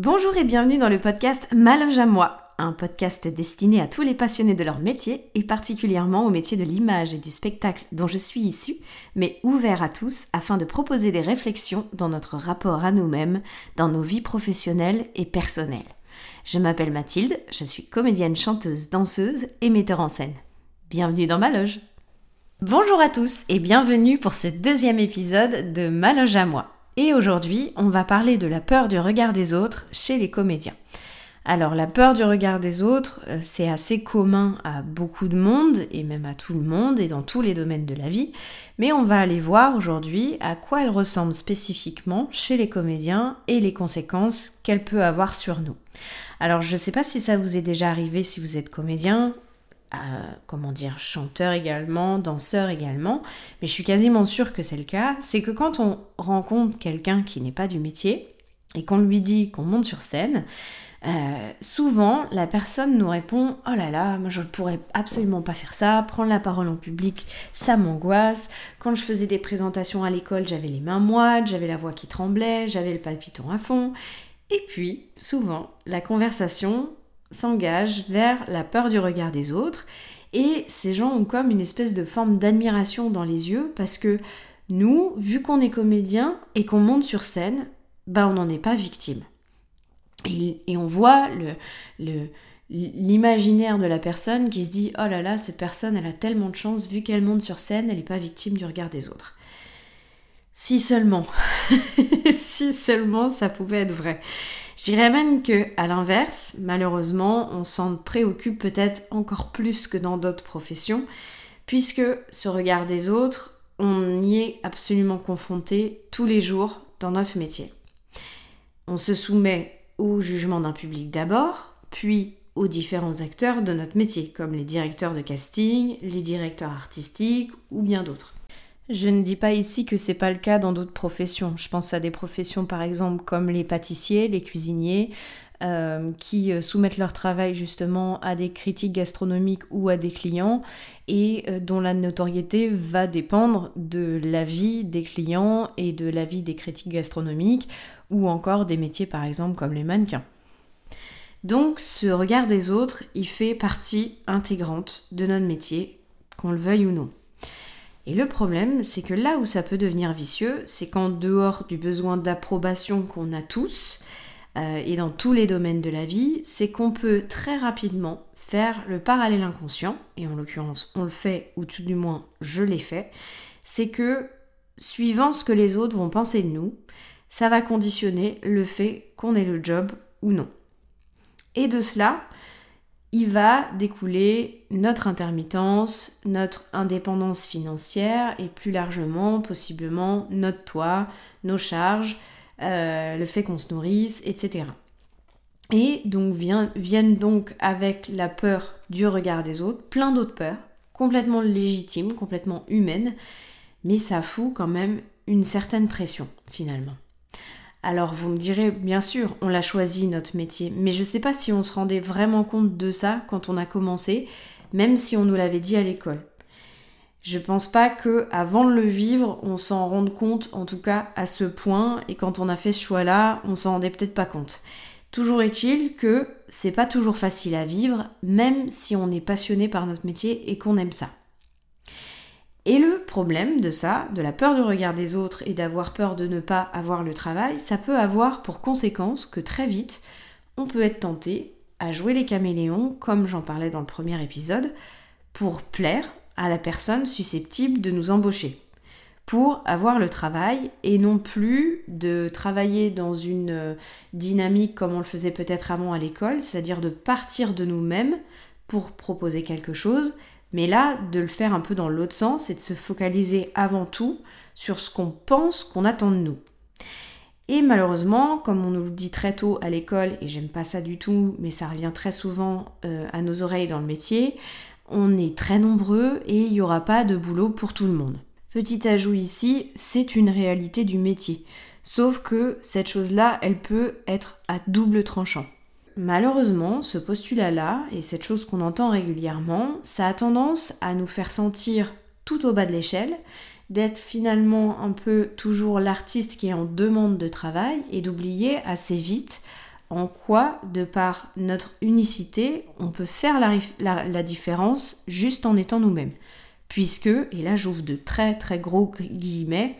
Bonjour et bienvenue dans le podcast Maloge à moi, un podcast destiné à tous les passionnés de leur métier et particulièrement au métier de l'image et du spectacle dont je suis issue, mais ouvert à tous afin de proposer des réflexions dans notre rapport à nous-mêmes, dans nos vies professionnelles et personnelles. Je m'appelle Mathilde, je suis comédienne, chanteuse, danseuse et metteur en scène. Bienvenue dans ma loge. Bonjour à tous et bienvenue pour ce deuxième épisode de Ma loge à moi. Et aujourd'hui, on va parler de la peur du regard des autres chez les comédiens. Alors la peur du regard des autres, euh, c'est assez commun à beaucoup de monde et même à tout le monde et dans tous les domaines de la vie, mais on va aller voir aujourd'hui à quoi elle ressemble spécifiquement chez les comédiens et les conséquences qu'elle peut avoir sur nous. Alors je ne sais pas si ça vous est déjà arrivé si vous êtes comédien, comment dire, chanteur également, danseur également, mais je suis quasiment sûre que c'est le cas, c'est que quand on rencontre quelqu'un qui n'est pas du métier et qu'on lui dit qu'on monte sur scène, euh, souvent la personne nous répond Oh là là, moi je ne pourrais absolument pas faire ça, prendre la parole en public, ça m'angoisse. Quand je faisais des présentations à l'école, j'avais les mains moites, j'avais la voix qui tremblait, j'avais le palpitant à fond. Et puis, souvent, la conversation s'engage vers la peur du regard des autres. Et ces gens ont comme une espèce de forme d'admiration dans les yeux parce que nous, vu qu'on est comédien et qu'on monte sur scène, bah on n'en est pas victime. Et, on voit le, l'imaginaire de la personne qui se dit oh là là, cette personne, elle a tellement de chance, vu qu'elle monte sur scène, elle n'est pas victime du regard des autres. Si seulement, si seulement ça pouvait être vrai. Je dirais même que, à l'inverse, malheureusement, on s'en préoccupe peut-être encore plus que dans d'autres professions, puisque ce regard des autres, on y est absolument confronté tous les jours dans notre métier. On se soumet au jugement d'un public d'abord, puis aux différents acteurs de notre métier, comme les directeurs de casting, les directeurs artistiques ou bien d'autres. Je ne dis pas ici que c'est pas le cas dans d'autres professions. Je pense à des professions par exemple comme les pâtissiers, les cuisiniers, euh, qui euh, soumettent leur travail justement à des critiques gastronomiques ou à des clients et euh, dont la notoriété va dépendre de l'avis des clients et de l'avis des critiques gastronomiques ou encore des métiers par exemple comme les mannequins. Donc ce regard des autres, il fait partie intégrante de notre métier, qu'on le veuille ou non. Et le problème, c'est que là où ça peut devenir vicieux, c'est qu'en dehors du besoin d'approbation qu'on a tous, euh, et dans tous les domaines de la vie, c'est qu'on peut très rapidement faire le parallèle inconscient, et en l'occurrence on le fait, ou tout du moins je l'ai fait, c'est que suivant ce que les autres vont penser de nous, ça va conditionner le fait qu'on ait le job ou non. Et de cela, il va découler notre intermittence, notre indépendance financière et plus largement, possiblement, notre toit, nos charges, euh, le fait qu'on se nourrisse, etc. Et donc viennent donc avec la peur du regard des autres, plein d'autres peurs, complètement légitimes, complètement humaines, mais ça fout quand même une certaine pression finalement. Alors vous me direz, bien sûr, on l'a choisi notre métier, mais je ne sais pas si on se rendait vraiment compte de ça quand on a commencé, même si on nous l'avait dit à l'école. Je pense pas que avant de le vivre, on s'en rende compte, en tout cas à ce point, et quand on a fait ce choix-là, on s'en rendait peut-être pas compte. Toujours est-il que c'est pas toujours facile à vivre, même si on est passionné par notre métier et qu'on aime ça. Et le problème de ça, de la peur du regard des autres et d'avoir peur de ne pas avoir le travail, ça peut avoir pour conséquence que très vite, on peut être tenté à jouer les caméléons, comme j'en parlais dans le premier épisode, pour plaire à la personne susceptible de nous embaucher, pour avoir le travail et non plus de travailler dans une euh, dynamique comme on le faisait peut-être avant à l'école, c'est-à-dire de partir de nous-mêmes pour proposer quelque chose mais là, de le faire un peu dans l'autre sens et de se focaliser avant tout sur ce qu'on pense qu'on attend de nous. Et malheureusement, comme on nous le dit très tôt à l'école, et j'aime pas ça du tout, mais ça revient très souvent euh, à nos oreilles dans le métier, on est très nombreux et il n'y aura pas de boulot pour tout le monde. Petit ajout ici, c'est une réalité du métier. Sauf que cette chose-là, elle peut être à double tranchant. Malheureusement, ce postulat-là, et cette chose qu'on entend régulièrement, ça a tendance à nous faire sentir tout au bas de l'échelle, d'être finalement un peu toujours l'artiste qui est en demande de travail et d'oublier assez vite en quoi, de par notre unicité, on peut faire la, différence juste en étant nous-mêmes. Puisque, et là j'ouvre de très très gros guillemets,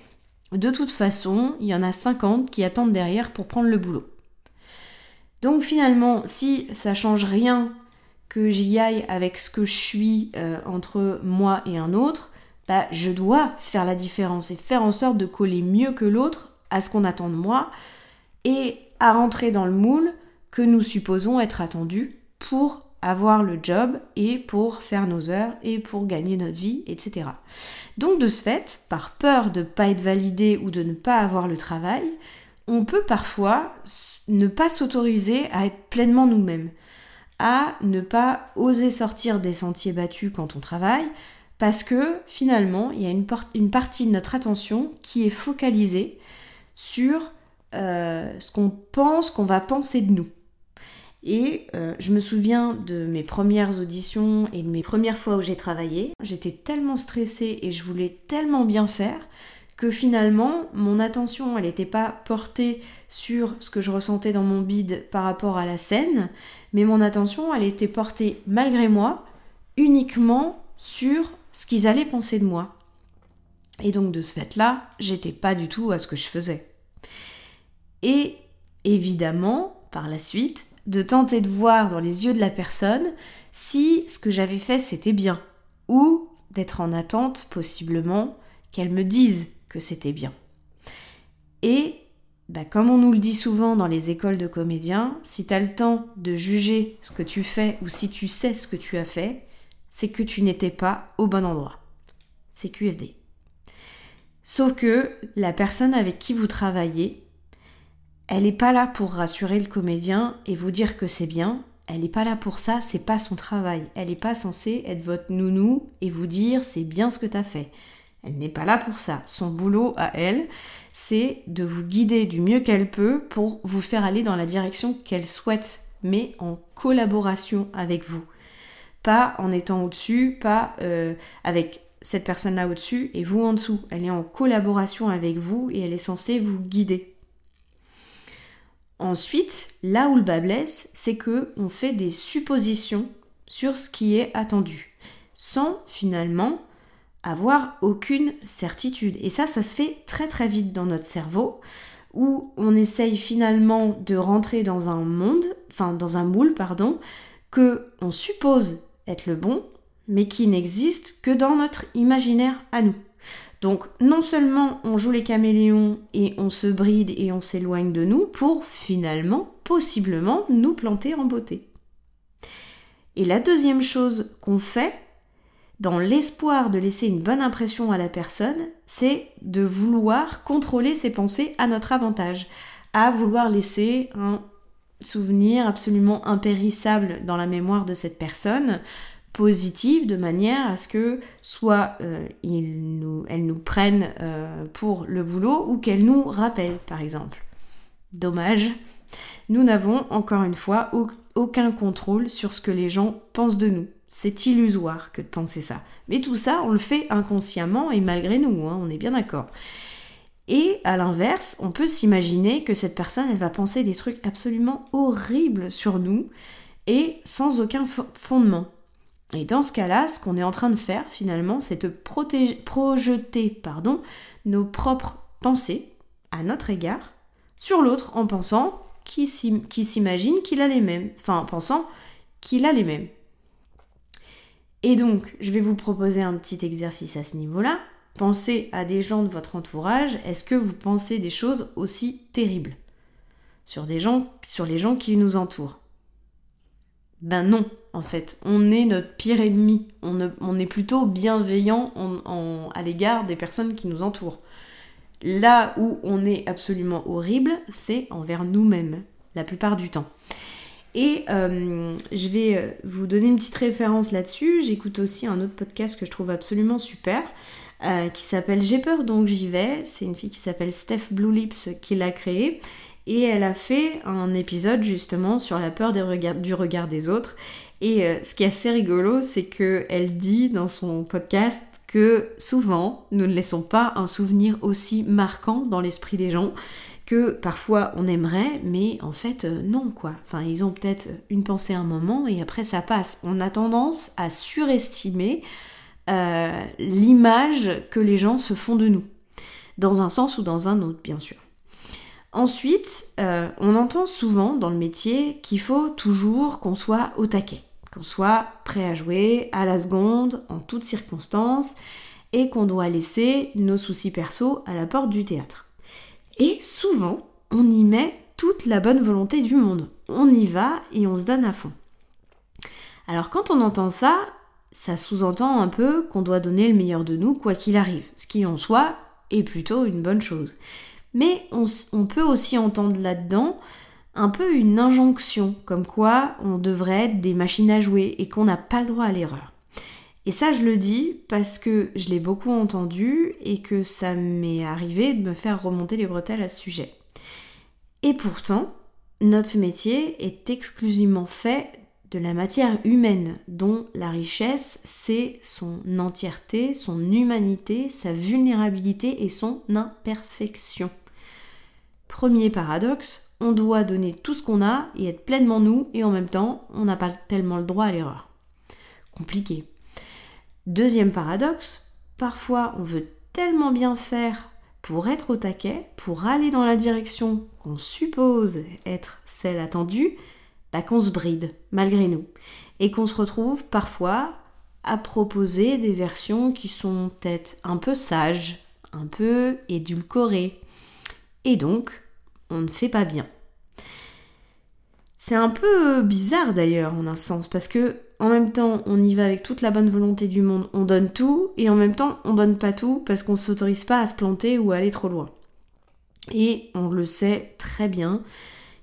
de toute façon, il y en a 50 qui attendent derrière pour prendre le boulot. Donc finalement, si ça change rien que j'y aille avec ce que je suis euh, entre moi et un autre, bah, je dois faire la différence et faire en sorte de coller mieux que l'autre à ce qu'on attend de moi et à rentrer dans le moule que nous supposons être attendus pour avoir le job et pour faire nos heures et pour gagner notre vie, etc. Donc de ce fait, par peur de ne pas être validé ou de ne pas avoir le travail, on peut parfois ne pas s'autoriser à être pleinement nous-mêmes, à ne pas oser sortir des sentiers battus quand on travaille, parce que finalement, il y a une, partie de notre attention qui est focalisée sur euh, ce qu'on pense qu'on va penser de nous. Et euh, je me souviens de mes premières auditions et de mes premières fois où j'ai travaillé. J'étais tellement stressée et je voulais tellement bien faire que finalement, mon attention, elle n'était pas portée sur ce que je ressentais dans mon bide par rapport à la scène, mais mon attention, elle était portée malgré moi uniquement sur ce qu'ils allaient penser de moi. Et donc de ce fait-là, j'étais pas du tout à ce que je faisais et évidemment, par la suite, de tenter de voir dans les yeux de la personne si ce que j'avais fait c'était bien, ou d'être en attente possiblement qu'elle me dise que c'était bien. Et bah, comme on nous le dit souvent dans les écoles de comédiens, si tu as le temps de juger ce que tu fais ou si tu sais ce que tu as fait, c'est que tu n'étais pas au bon endroit. C'est QFD. Sauf que la personne avec qui vous travaillez, elle n'est pas là pour rassurer le comédien et vous dire que c'est bien. Elle n'est pas là pour ça, c'est pas son travail. Elle n'est pas censée être votre nounou et vous dire c'est bien ce que tu as fait. Elle n'est pas là pour ça. Son boulot à elle, c'est de vous guider du mieux qu'elle peut pour vous faire aller dans la direction qu'elle souhaite, mais en collaboration avec vous. Pas en étant au-dessus, pas euh, avec cette personne-là au-dessus et vous en dessous. Elle est en collaboration avec vous et elle est censée vous guider. Ensuite, là où le bas blesse, c'est que on fait des suppositions sur ce qui est attendu, sans finalement avoir aucune certitude. Et ça, ça se fait très très vite dans notre cerveau, où on essaye finalement de rentrer dans un monde, enfin dans un moule, pardon, que on suppose être le bon, mais qui n'existe que dans notre imaginaire à nous. Donc non seulement on joue les caméléons et on se bride et on s'éloigne de nous pour finalement, possiblement, nous planter en beauté. Et la deuxième chose qu'on fait, dans l'espoir de laisser une bonne impression à la personne, c'est de vouloir contrôler ses pensées à notre avantage, à vouloir laisser un souvenir absolument impérissable dans la mémoire de cette personne, positive de manière à ce que soit euh, nous, elles nous prennent euh, pour le boulot ou qu'elles nous rappellent par exemple. Dommage, nous n'avons encore une fois aucun contrôle sur ce que les gens pensent de nous. C'est illusoire que de penser ça. Mais tout ça, on le fait inconsciemment et malgré nous, hein, on est bien d'accord. Et à l'inverse, on peut s'imaginer que cette personne, elle va penser des trucs absolument horribles sur nous et sans aucun fondement. Et dans ce cas-là, ce qu'on est en train de faire finalement, c'est de projeter pardon, nos propres pensées à notre égard sur l'autre en pensant qu'il s'imagine qu'il a les mêmes, enfin en pensant qu'il a les mêmes. Et donc, je vais vous proposer un petit exercice à ce niveau-là. Pensez à des gens de votre entourage. Est-ce que vous pensez des choses aussi terribles sur des gens, sur les gens qui nous entourent? Ben non, en fait. On est notre pire ennemi. On, est plutôt bienveillant à l'égard des personnes qui nous entourent. Là où on est absolument horrible, c'est envers nous-mêmes, la plupart du temps. Et euh, je vais euh, vous donner une petite référence là-dessus. J'écoute aussi un autre podcast que je trouve absolument super, euh, qui s'appelle J'ai peur donc j'y vais. C'est une fille qui s'appelle Steph Blue Lips qui l'a créé. Et elle a fait un épisode justement sur la peur du regard des autres. Et ce qui est assez rigolo, c'est qu'elle dit dans son podcast que souvent, nous ne laissons pas un souvenir aussi marquant dans l'esprit des gens que parfois on aimerait, mais en fait euh, non quoi. Enfin, ils ont peut-être une pensée un moment et après ça passe. On a tendance à surestimer euh, l'image que les gens se font de nous, dans un sens ou dans un autre bien sûr. Ensuite, euh, on entend souvent dans le métier qu'il faut toujours qu'on soit au taquet, qu'on soit prêt à jouer à la seconde, en toutes circonstances, et qu'on doit laisser nos soucis perso à la porte du théâtre. Et souvent, on y met toute la bonne volonté du monde. On y va et on se donne à fond. Alors quand on entend ça, ça sous-entend un peu qu'on doit donner le meilleur de nous quoi qu'il arrive, ce qui en soi est plutôt une bonne chose. Mais on, on peut aussi entendre là-dedans un peu une injonction, comme quoi on devrait être des machines à jouer et qu'on n'a pas le droit à l'erreur. Et ça, je le dis parce que je l'ai beaucoup entendu et que ça m'est arrivé de me faire remonter les bretelles à ce sujet. Et pourtant, notre métier est exclusivement fait de la matière humaine, dont la richesse, c'est son entièreté, son humanité, sa vulnérabilité et son imperfection. Premier paradoxe, on doit donner tout ce qu'on a et être pleinement nous, et en même temps, on n'a pas tellement le droit à l'erreur. Compliqué. Deuxième paradoxe, parfois on veut tellement bien faire pour être au taquet, pour aller dans la direction qu'on suppose être celle attendue, bah qu'on se bride malgré nous et qu'on se retrouve parfois à proposer des versions qui sont peut-être un peu sages, un peu édulcorées. Et donc, on ne fait pas bien. C'est un peu bizarre d'ailleurs en un sens parce que en même temps, on y va avec toute la bonne volonté du monde, on donne tout, et en même temps, on donne pas tout parce qu'on ne s'autorise pas à se planter ou à aller trop loin. Et on le sait très bien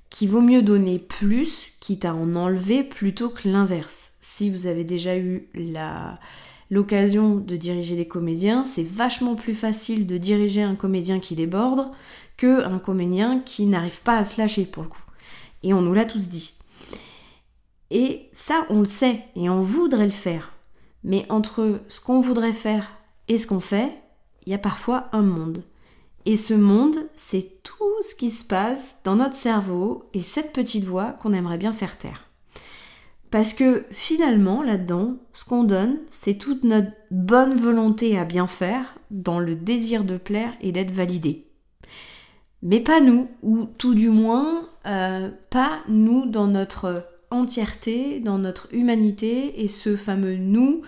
qu'il vaut mieux donner plus, quitte à en enlever, plutôt que l'inverse. Si vous avez déjà eu la, l'occasion de diriger des comédiens, c'est vachement plus facile de diriger un comédien qui déborde que un comédien qui n'arrive pas à se lâcher pour le coup. Et on nous l'a tous dit. Et ça, on le sait et on voudrait le faire. Mais entre ce qu'on voudrait faire et ce qu'on fait, il y a parfois un monde. Et ce monde, c'est tout ce qui se passe dans notre cerveau et cette petite voix qu'on aimerait bien faire taire. Parce que finalement, là-dedans, ce qu'on donne, c'est toute notre bonne volonté à bien faire, dans le désir de plaire et d'être validé. Mais pas nous, ou tout du moins, euh, pas nous dans notre entièreté, dans notre humanité et ce fameux nous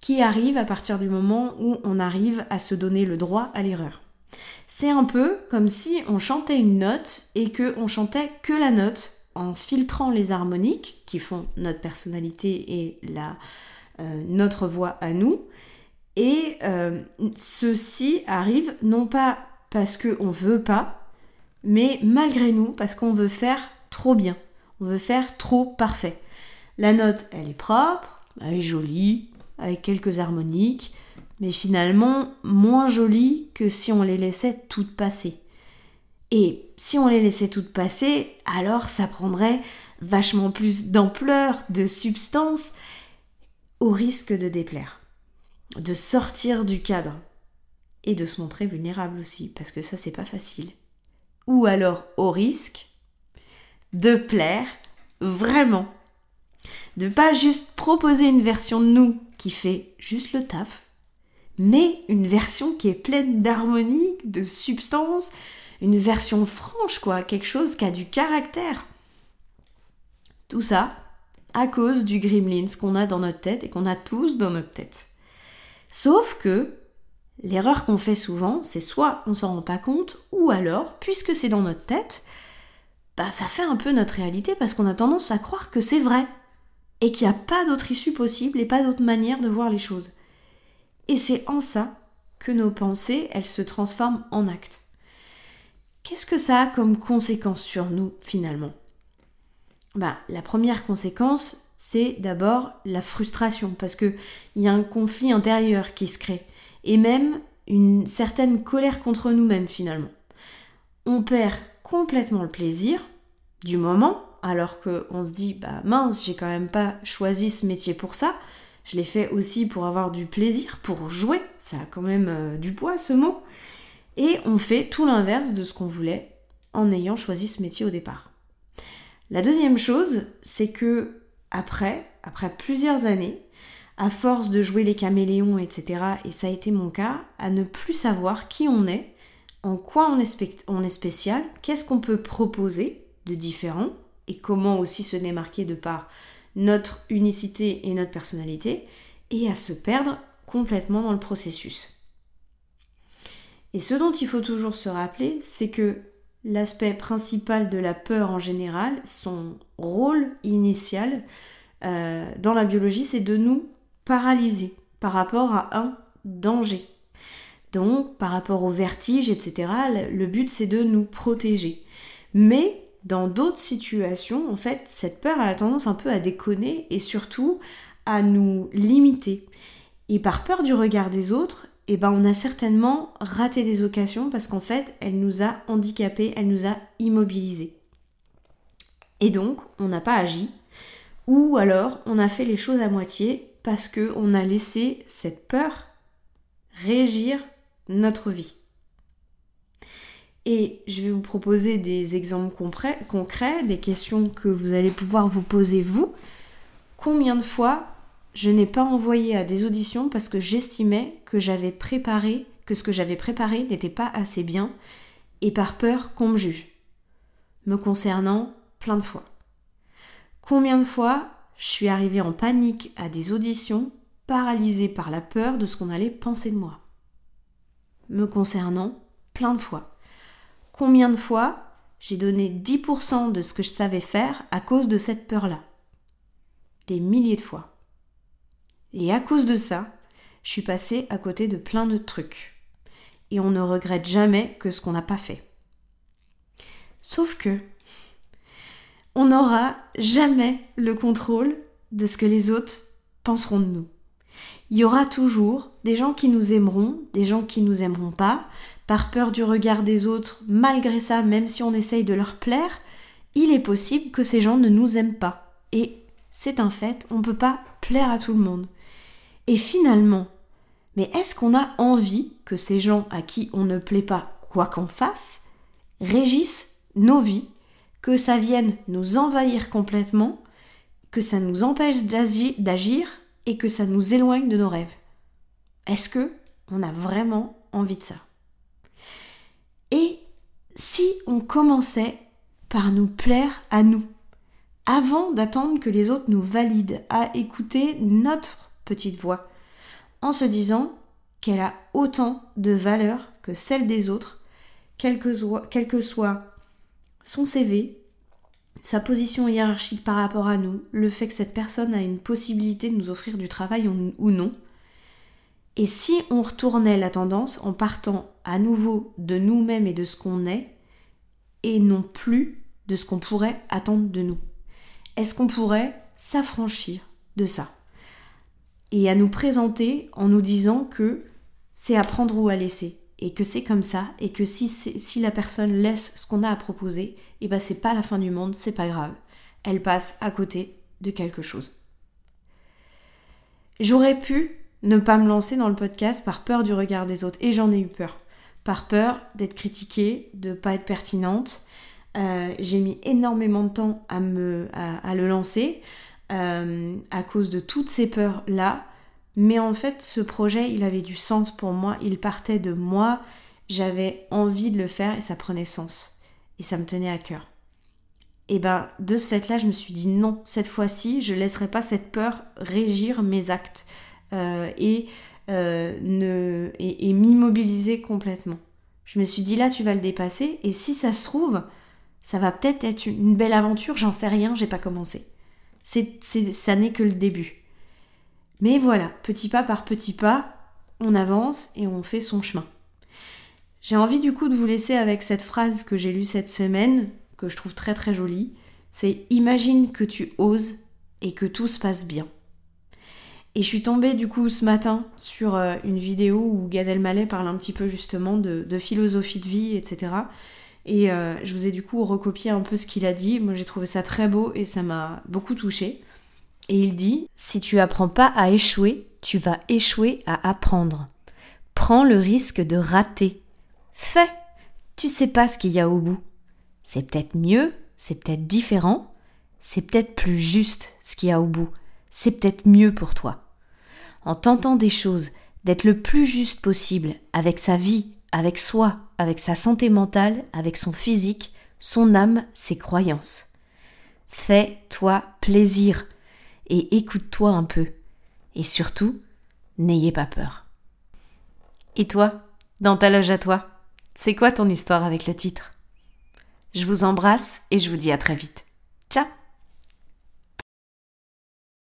qui arrive à partir du moment où on arrive à se donner le droit à l'erreur. C'est un peu comme si on chantait une note et que on chantait que la note en filtrant les harmoniques qui font notre personnalité et la, euh, notre voix à nous. Et euh, ceci arrive non pas parce qu'on veut pas, mais malgré nous, parce qu'on veut faire trop bien. On veut faire trop parfait. La note, elle est propre, elle est jolie, avec quelques harmoniques, mais finalement moins jolie que si on les laissait toutes passer. Et si on les laissait toutes passer, alors ça prendrait vachement plus d'ampleur, de substance, au risque de déplaire, de sortir du cadre et de se montrer vulnérable aussi, parce que ça c'est pas facile. Ou alors au risque de plaire vraiment. De pas juste proposer une version de nous qui fait juste le taf, mais une version qui est pleine d'harmonie, de substance, une version franche, quoi, quelque chose qui a du caractère. Tout ça à cause du gremlins qu'on a dans notre tête et qu'on a tous dans notre tête. Sauf que l'erreur qu'on fait souvent, c'est soit on s'en rend pas compte, ou alors, puisque c'est dans notre tête, bah, ça fait un peu notre réalité parce qu'on a tendance à croire que c'est vrai et qu'il n'y a pas d'autre issue possible et pas d'autre manière de voir les choses. Et c'est en ça que nos pensées, elles se transforment en actes. Qu'est-ce que ça a comme conséquence sur nous finalement? Bah, La première conséquence, c'est d'abord la frustration, parce qu'il y a un conflit intérieur qui se crée, et même une certaine colère contre nous-mêmes finalement. On perd complètement le plaisir du moment, alors qu'on se dit, bah mince, j'ai quand même pas choisi ce métier pour ça. Je l'ai fait aussi pour avoir du plaisir, pour jouer. Ça a quand même euh, du poids ce mot. Et on fait tout l'inverse de ce qu'on voulait. en ayant choisi ce métier au départ. La deuxième chose, c'est que après, après plusieurs années, à force de jouer les caméléons, etc., et ça a été mon cas, à ne plus savoir qui on est, en quoi on est, spécial, qu'est-ce qu'on peut proposer de différent, et comment aussi se démarquer de par notre unicité et notre personnalité, et à se perdre complètement dans le processus. Et ce dont il faut toujours se rappeler, c'est que l'aspect principal de la peur en général, son rôle initial euh, dans la biologie, c'est de nous paralyser par rapport à un danger. Donc, par rapport au vertige, etc., le but, c'est de nous protéger. Mais dans d'autres situations, en fait, cette peur a tendance un peu à déconner et surtout à nous limiter. Et par peur du regard des autres, eh ben on a certainement raté des occasions parce qu'en fait, elle nous a handicapés, elle nous a immobilisés. Et donc, on n'a pas agi, ou alors on a fait les choses à moitié parce qu'on a laissé cette peur régir notre vie. Et je vais vous proposer des exemples concrets, des questions que vous allez pouvoir vous poser vous. Combien de fois je n'ai pas envoyé à des auditions parce que j'estimais que j'avais préparé, que ce que j'avais préparé n'était pas assez bien et par peur qu'on me juge. Me concernant plein de fois. Combien de fois je suis arrivée en panique à des auditions, paralysée par la peur de ce qu'on allait penser de moi. Me concernant plein de fois. Combien de fois j'ai donné 10% de ce que je savais faire à cause de cette peur-là? Des milliers de fois. Et à cause de ça, je suis passée à côté de plein de trucs. Et on ne regrette jamais que ce qu'on n'a pas fait. Sauf que on n'aura jamais le contrôle de ce que les autres penseront de nous. Il y aura toujours des gens qui nous aimeront, des gens qui nous aimeront pas, par peur du regard des autres, malgré ça, même si on essaye de leur plaire, il est possible que ces gens ne nous aiment pas. Et c'est un fait, on ne peut pas plaire à tout le monde. Et finalement, mais est-ce qu'on a envie que ces gens à qui on ne plaît pas quoi qu'on fasse régissent nos vies, que ça vienne nous envahir complètement, que ça nous empêche d'agir et que ça nous éloigne de nos rêves. Est-ce que on a vraiment envie de ça? Et si on commençait par nous plaire à nous, avant d'attendre que les autres nous valident, à écouter notre petite voix, en se disant qu'elle a autant de valeur que celle des autres, quel que soit, quel que soit son CV, sa position hiérarchique par rapport à nous, le fait que cette personne a une possibilité de nous offrir du travail ou non. Et si on retournait la tendance en partant à nouveau de nous-mêmes et de ce qu'on est, et non plus de ce qu'on pourrait attendre de nous Est-ce qu'on pourrait s'affranchir de ça? Et à nous présenter en nous disant que c'est à prendre ou à laisser et que c'est comme ça et que si, si la personne laisse ce qu'on a à proposer, et eh ben c'est pas la fin du monde, c'est pas grave. Elle passe à côté de quelque chose. J'aurais pu ne pas me lancer dans le podcast par peur du regard des autres et j'en ai eu peur. Par peur d'être critiquée, de pas être pertinente. Euh, j'ai mis énormément de temps à, me, à le lancer. Euh, à cause de toutes ces peurs-là. Mais en fait, ce projet, il avait du sens pour moi, il partait de moi, j'avais envie de le faire et ça prenait sens. Et ça me tenait à cœur. Et ben, de ce fait-là, je me suis dit non, cette fois-ci, je laisserai pas cette peur régir mes actes euh, et, euh, ne, et m'immobiliser complètement. Je me suis dit là, tu vas le dépasser et si ça se trouve, ça va peut-être être une belle aventure, j'en sais rien, j'ai pas commencé c'est, ça n'est que le début. Mais voilà, petit pas par petit pas, on avance et on fait son chemin. J'ai envie du coup de vous laisser avec cette phrase que j'ai lue cette semaine, que je trouve très très jolie. C'est imagine que tu oses et que tout se passe bien. Et je suis tombée du coup ce matin sur euh, une vidéo où Gad Elmaleh parle un petit peu justement de, philosophie de vie, etc. Et euh, je vous ai du coup recopié un peu ce qu'il a dit. Moi j'ai trouvé ça très beau et ça m'a beaucoup touché. Et il dit Si tu apprends pas à échouer, tu vas échouer à apprendre. Prends le risque de rater. Fais Tu sais pas ce qu'il y a au bout. c'est peut-être mieux, c'est peut-être différent, c'est peut-être plus juste ce qu'il y a au bout, c'est peut-être mieux pour toi. En tentant des choses, d'être le plus juste possible avec sa vie, avec soi, avec sa santé mentale, avec son physique, son âme, ses croyances. Fais-toi plaisir et écoute-toi un peu. Et surtout, n'ayez pas peur. Et toi, dans ta loge à toi, c'est quoi ton histoire avec le titre? Je vous embrasse et je vous dis à très vite. Ciao